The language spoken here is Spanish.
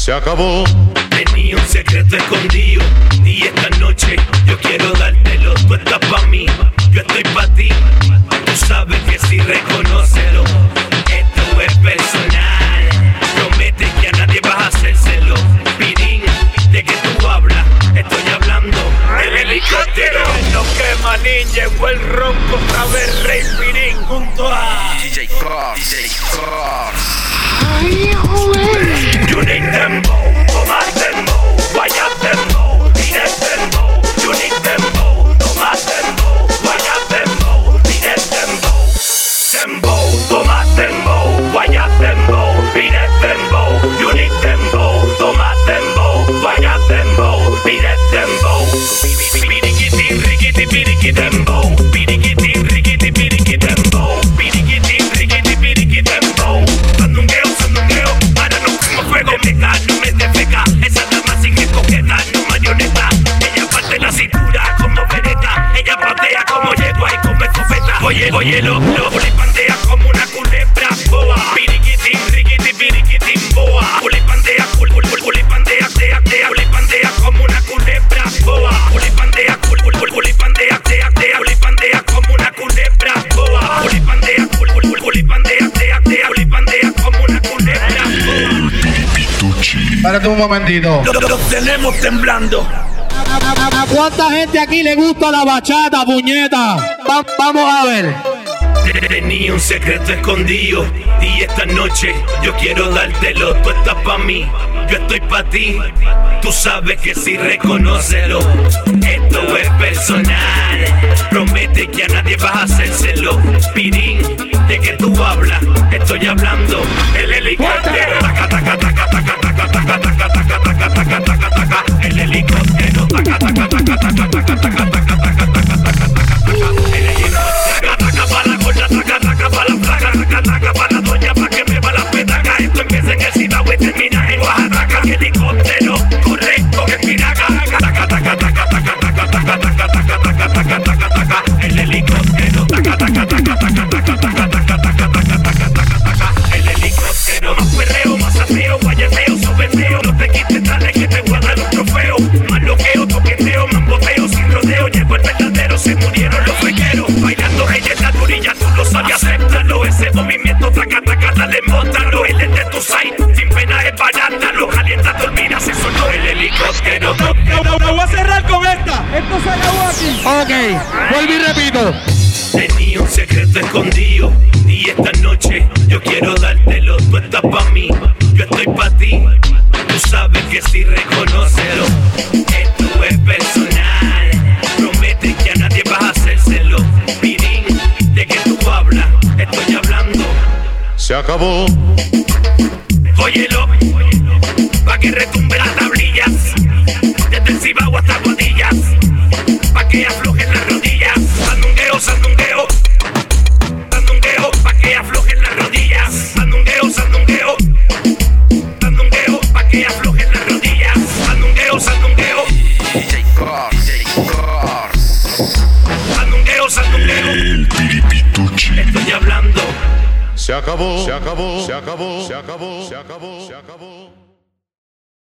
Se acabó. Tenía un secreto escondido y esta noche yo quiero dártelo. Tú estás pa' mí, yo estoy pa' ti. Tú sabes que si reconócelo, esto es personal. Promete que a nadie vas a hacérselo. Pirín, de que tú hablas, estoy hablando del helicóptero. No quema ninja, llegó el ronco otra vez, Rey Pirín junto a DJ Cross, DJ Cross. oye, oye, lo, lo Flipantea como una culebra boa. Piriquitín, riquitín, piriquitín, boa. Flipantea, cul, cul, cul, flipantea, tea, tea. Flipantea como una culebra boa. Flipantea, cul, cul, cul, flipantea, tea, tea. Flipantea como una culebra boa. Flipantea, cul, cul, cul, flipantea, tea, tea. Flipantea como una culebra boa. Pituchi Párate un momentito. Los tenemos temblando. ¿A cuánta gente aquí le gusta la bachata, puñeta? Va- vamos a ver. Tenía un secreto escondido y esta noche yo quiero dártelo. Tú estás pa' mí, yo estoy pa' ti. Tú sabes que si reconócelo, esto es personal. Promete que a nadie vas a hacérselo. Pirín, de que tú hablas, estoy hablando. El helicóptero, Ok, vuelvo y repito. Tenía un secreto escondido y esta noche yo quiero dártelo. Tú estás pa' mí, yo estoy pa' ti. Tú sabes que si reconócelo, esto es personal. Promete que a nadie vas a hacérselo. Pirín, de que tú hablas, estoy hablando. Se acabó. Óyelo, pa' que retumbe las tablillas. Acabó. Se acabó. Se acabó. Se acabó. Se acabó. Se acabó.